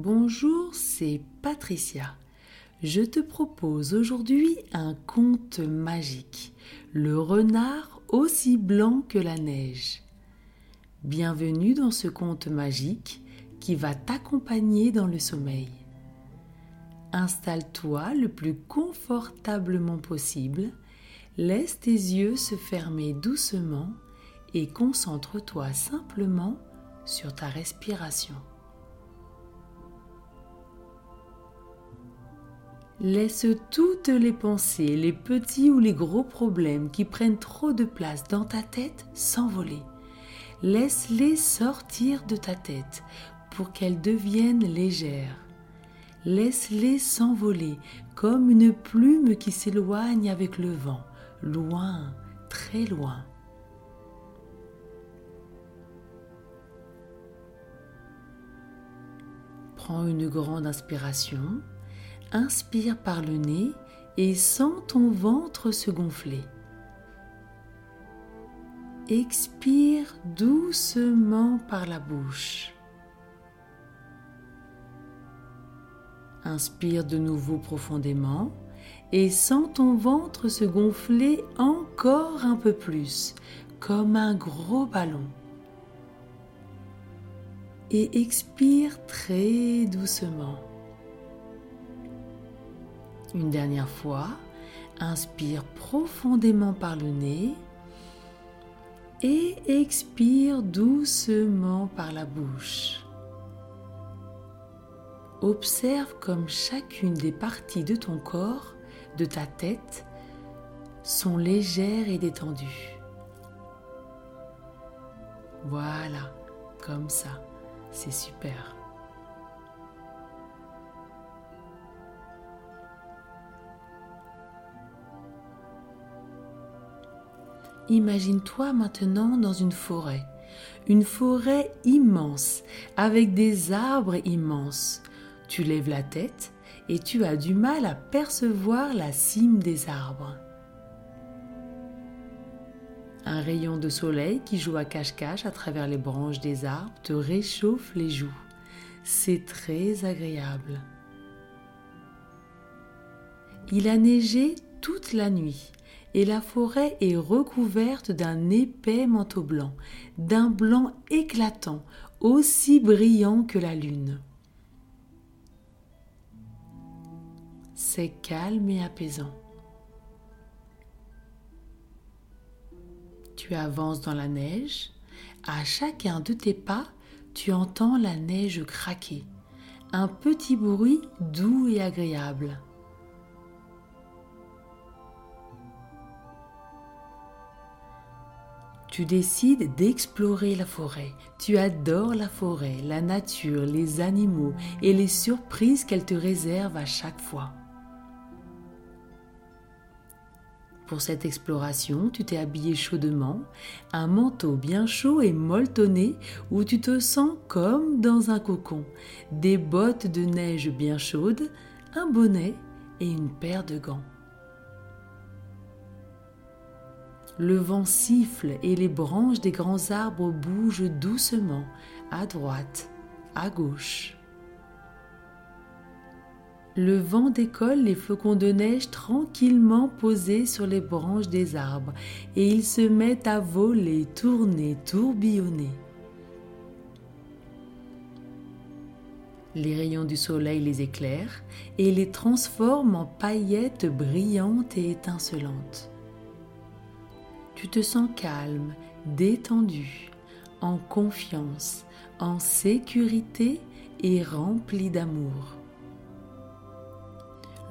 Bonjour, c'est Patricia. Je te propose aujourd'hui un conte magique, le renard aussi blanc que la neige. Bienvenue dans ce conte magique qui va t'accompagner dans le sommeil. Installe-toi le plus confortablement possible, laisse tes yeux se fermer doucement et concentre-toi simplement sur ta respiration. Laisse toutes les pensées, les petits ou les gros problèmes qui prennent trop de place dans ta tête s'envoler. Laisse-les sortir de ta tête pour qu'elles deviennent légères. Laisse-les s'envoler comme une plume qui s'éloigne avec le vent, loin, très loin. Prends une grande inspiration inspire par le nez et sens ton ventre se gonfler. Expire doucement par la bouche. Inspire de nouveau profondément et sens ton ventre se gonfler encore un peu plus, comme un gros ballon. Et expire très doucement. Une dernière fois, inspire profondément par le nez et expire doucement par la bouche. Observe comme chacune des parties de ton corps, de ta tête, sont légères et détendues. Voilà, comme ça, c'est super. Imagine-toi maintenant dans une forêt, une forêt immense, avec des arbres immenses. Tu lèves la tête et tu as du mal à percevoir la cime des arbres. Un rayon de soleil qui joue à cache-cache à travers les branches des arbres te réchauffe les joues. C'est très agréable. Il a neigé toute la nuit et la forêt est recouverte d'un épais manteau blanc, d'un blanc éclatant, aussi brillant que la lune. C'est calme et apaisant. Tu avances dans la neige. À chacun de tes pas, tu entends la neige craquer. Un petit bruit doux et agréable. Tu décides d'explorer la forêt. Tu adores la forêt, la nature, les animaux et les surprises qu'elle te réserve à chaque fois. Pour cette exploration, tu t'es habillé chaudement, un manteau bien chaud et molletonné où tu te sens comme dans un cocon, des bottes de neige bien chaudes, un bonnet et une paire de gants. Le vent siffle et les branches des grands arbres bougent doucement à droite, à gauche. Le vent décolle les flocons de neige tranquillement posés sur les branches des arbres et ils se mettent à voler, tourner, tourbillonner. Les rayons du soleil les éclairent et les transforment en paillettes brillantes et étincelantes tu te sens calme, détendu, en confiance, en sécurité et rempli d'amour.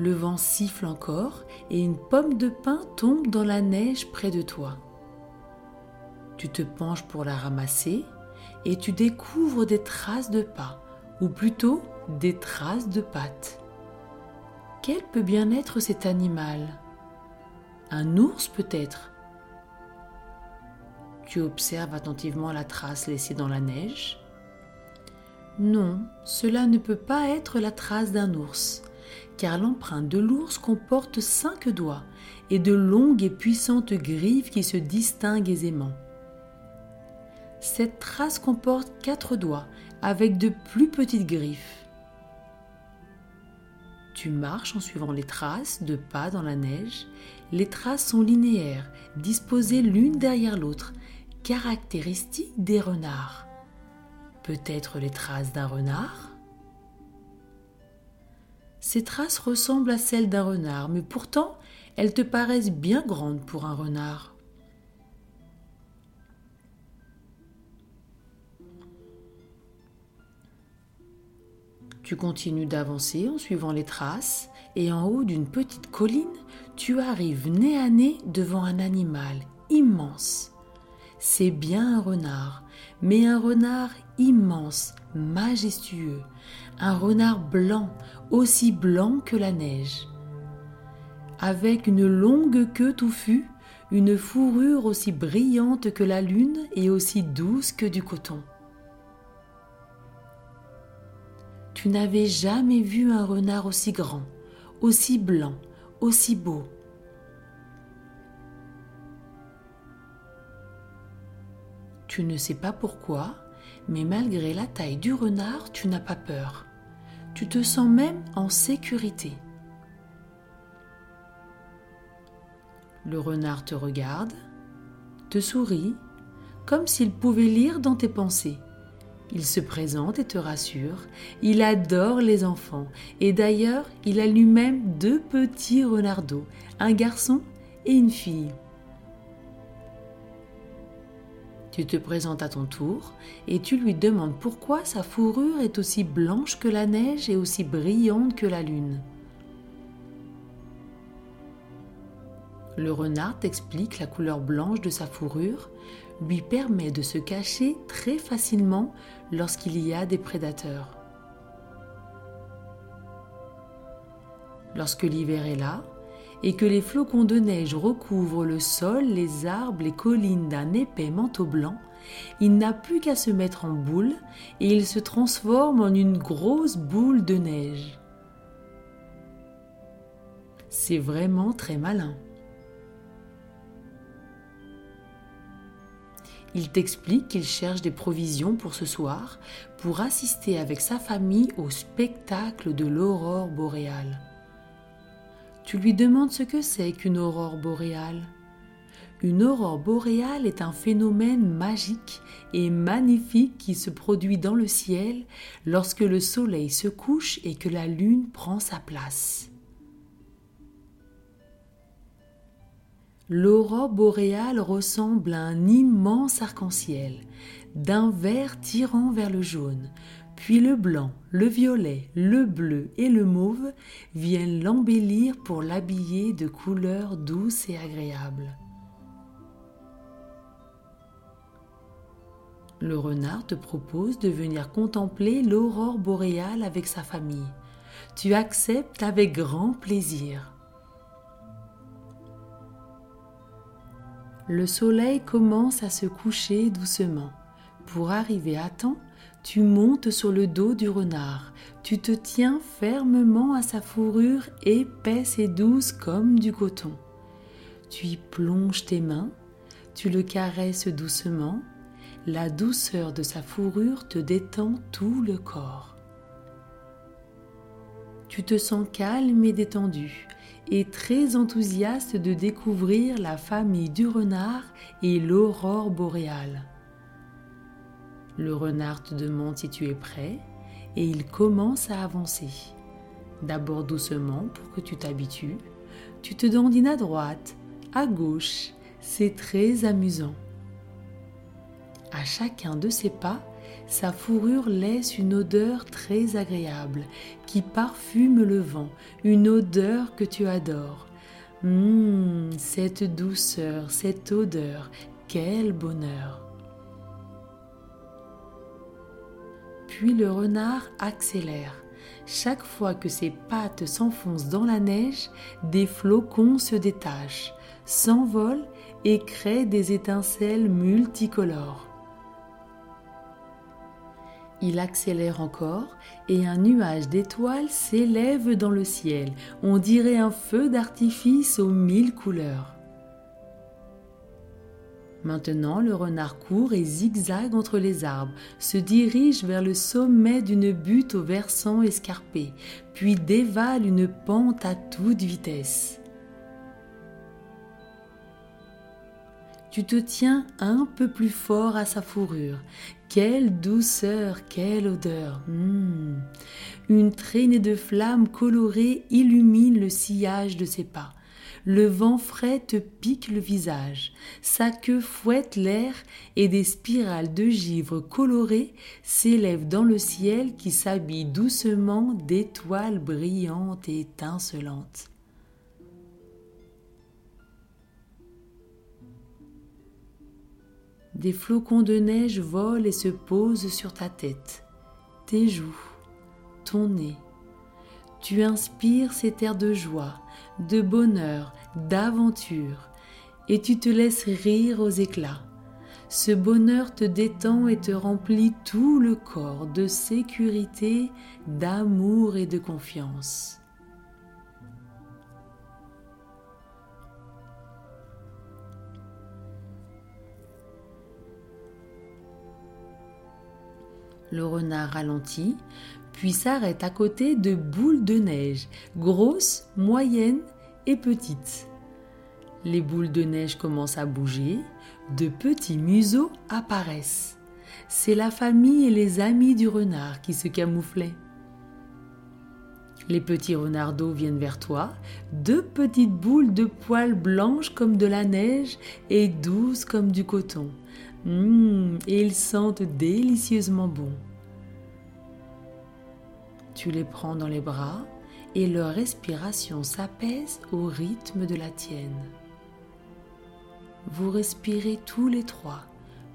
Le vent siffle encore et une pomme de pin tombe dans la neige près de toi. Tu te penches pour la ramasser et tu découvres des traces de pas, ou plutôt des traces de pattes. Quel peut bien être cet animal? Un ours peut-être? Tu observes attentivement la trace laissée dans la neige. Non, cela ne peut pas être la trace d'un ours, car l'empreinte de l'ours comporte cinq doigts et de longues et puissantes griffes qui se distinguent aisément. Cette trace comporte quatre doigts avec de plus petites griffes. Tu marches en suivant les traces de pas dans la neige. Les traces sont linéaires, disposées l'une derrière l'autre, caractéristiques des renards. Peut-être les traces d'un renard? Ces traces ressemblent à celles d'un renard, mais pourtant elles te paraissent bien grandes pour un renard. Tu continues d'avancer en suivant les traces et en haut d'une petite colline, tu arrives nez à nez devant un animal immense. C'est bien un renard, mais un renard immense, majestueux, un renard blanc, aussi blanc que la neige. Avec une longue queue touffue, une fourrure aussi brillante que la lune et aussi douce que du coton. Tu n'avais jamais vu un renard aussi grand, aussi blanc, aussi beau. Tu ne sais pas pourquoi, mais malgré la taille du renard, tu n'as pas peur. Tu te sens même en sécurité. Le renard te regarde, te sourit, comme s'il pouvait lire dans tes pensées. Il se présente et te rassure. Il adore les enfants. Et d'ailleurs, il a lui-même deux petits renardeaux, un garçon et une fille. Tu te présentes à ton tour et tu lui demandes pourquoi sa fourrure est aussi blanche que la neige et aussi brillante que la lune. Le renard t'explique la couleur blanche de sa fourrure lui permet de se cacher très facilement lorsqu'il y a des prédateurs. Lorsque l'hiver est là et que les flocons de neige recouvrent le sol, les arbres, les collines d'un épais manteau blanc, il n'a plus qu'à se mettre en boule et il se transforme en une grosse boule de neige. C'est vraiment très malin. Il t'explique qu'il cherche des provisions pour ce soir pour assister avec sa famille au spectacle de l'aurore boréale. Tu lui demandes ce que c'est qu'une aurore boréale. Une aurore boréale est un phénomène magique et magnifique qui se produit dans le ciel lorsque le soleil se couche et que la lune prend sa place. L'aurore boréale ressemble à un immense arc-en-ciel, d'un vert tirant vers le jaune, puis le blanc, le violet, le bleu et le mauve viennent l'embellir pour l'habiller de couleurs douces et agréables. Le renard te propose de venir contempler l'aurore boréale avec sa famille. Tu acceptes avec grand plaisir. le soleil commence à se coucher doucement. Pour arriver à temps, tu montes sur le dos du renard, tu te tiens fermement à sa fourrure épaisse et douce comme du coton. Tu y plonges tes mains, tu le caresses doucement, la douceur de sa fourrure te détend tout le corps. Tu te sens calme et détendu, et très enthousiaste de découvrir la famille du renard et l'aurore boréale. Le renard te demande si tu es prêt et il commence à avancer. D'abord doucement pour que tu t'habitues. Tu te dandines à droite, à gauche. C'est très amusant. À chacun de ses pas, sa fourrure laisse une odeur très agréable qui parfume le vent, une odeur que tu adores. Hum, cette douceur, cette odeur, quel bonheur. Puis le renard accélère. Chaque fois que ses pattes s'enfoncent dans la neige, des flocons se détachent, s'envolent et créent des étincelles multicolores. Il accélère encore et un nuage d'étoiles s'élève dans le ciel. On dirait un feu d'artifice aux mille couleurs. Maintenant, le renard court et zigzague entre les arbres, se dirige vers le sommet d'une butte au versant escarpé, puis dévale une pente à toute vitesse. Tu te tiens un peu plus fort à sa fourrure. Quelle douceur, quelle odeur. Hmm. Une traînée de flammes colorées illumine le sillage de ses pas. Le vent frais te pique le visage, sa queue fouette l'air et des spirales de givre colorées s'élèvent dans le ciel qui s'habille doucement d'étoiles brillantes et étincelantes. Des flocons de neige volent et se posent sur ta tête, tes joues, ton nez. Tu inspires cet air de joie, de bonheur, d'aventure, et tu te laisses rire aux éclats. Ce bonheur te détend et te remplit tout le corps de sécurité, d'amour et de confiance. Le renard ralentit, puis s'arrête à côté de boules de neige, grosses, moyennes et petites. Les boules de neige commencent à bouger, de petits museaux apparaissent. C'est la famille et les amis du renard qui se camouflaient. Les petits renardeaux viennent vers toi, deux petites boules de poils blanches comme de la neige et douces comme du coton. Mmh, et ils sentent délicieusement bon. Tu les prends dans les bras et leur respiration s'apaise au rythme de la tienne. Vous respirez tous les trois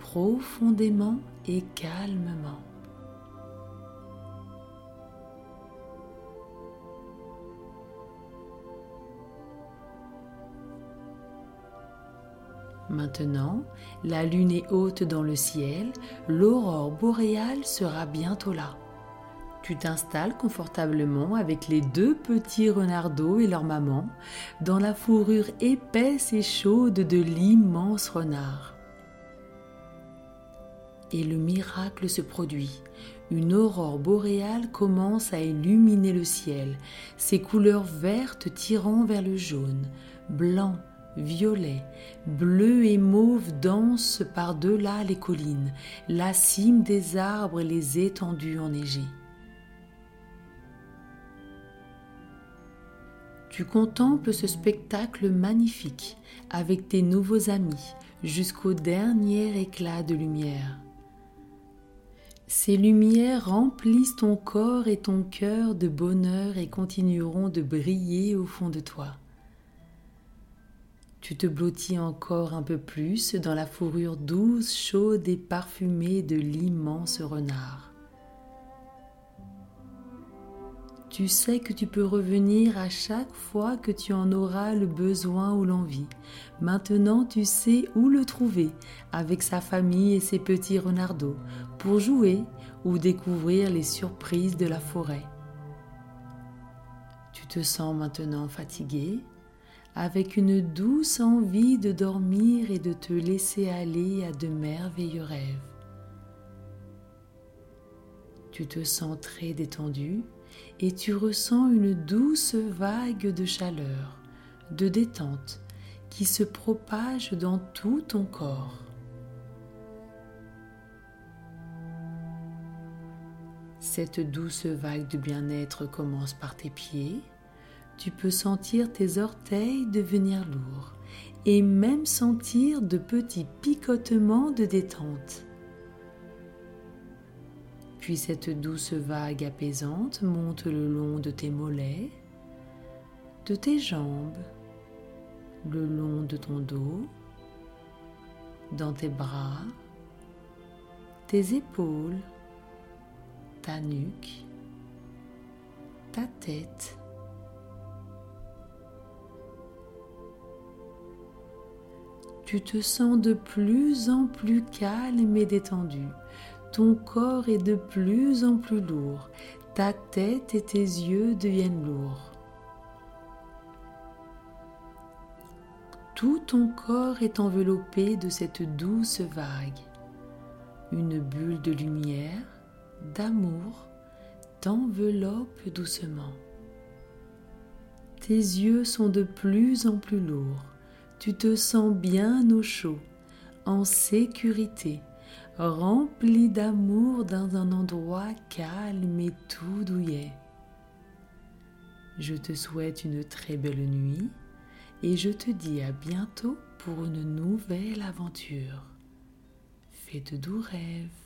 profondément et calmement. Maintenant, la lune est haute dans le ciel, l'aurore boréale sera bientôt là. Tu t'installes confortablement avec les deux petits renardeaux et leur maman dans la fourrure épaisse et chaude de l'immense renard. Et le miracle se produit. Une aurore boréale commence à illuminer le ciel, ses couleurs vertes tirant vers le jaune, blanc, violet, bleu et mauve dansent par-delà les collines, la cime des arbres et les étendues enneigées. Tu contemples ce spectacle magnifique avec tes nouveaux amis jusqu'au dernier éclat de lumière. Ces lumières remplissent ton corps et ton cœur de bonheur et continueront de briller au fond de toi. Tu te blottis encore un peu plus dans la fourrure douce, chaude et parfumée de l'immense renard. Tu sais que tu peux revenir à chaque fois que tu en auras le besoin ou l'envie. Maintenant, tu sais où le trouver avec sa famille et ses petits renardeaux pour jouer ou découvrir les surprises de la forêt. Tu te sens maintenant fatigué, avec une douce envie de dormir et de te laisser aller à de merveilleux rêves. Tu te sens très détendu et tu ressens une douce vague de chaleur, de détente qui se propage dans tout ton corps. Cette douce vague de bien-être commence par tes pieds, tu peux sentir tes orteils devenir lourds et même sentir de petits picotements de détente. Puis cette douce vague apaisante monte le long de tes mollets, de tes jambes, le long de ton dos, dans tes bras, tes épaules, ta nuque, ta tête tu te sens de plus en plus calme et détendu. Ton corps est de plus en plus lourd. Ta tête et tes yeux deviennent lourds. Tout ton corps est enveloppé de cette douce vague. Une bulle de lumière, d'amour, t'enveloppe doucement. Tes yeux sont de plus en plus lourds. Tu te sens bien au chaud, en sécurité, rempli d'amour dans un endroit calme et tout douillet. Je te souhaite une très belle nuit et je te dis à bientôt pour une nouvelle aventure. Fais de doux rêves.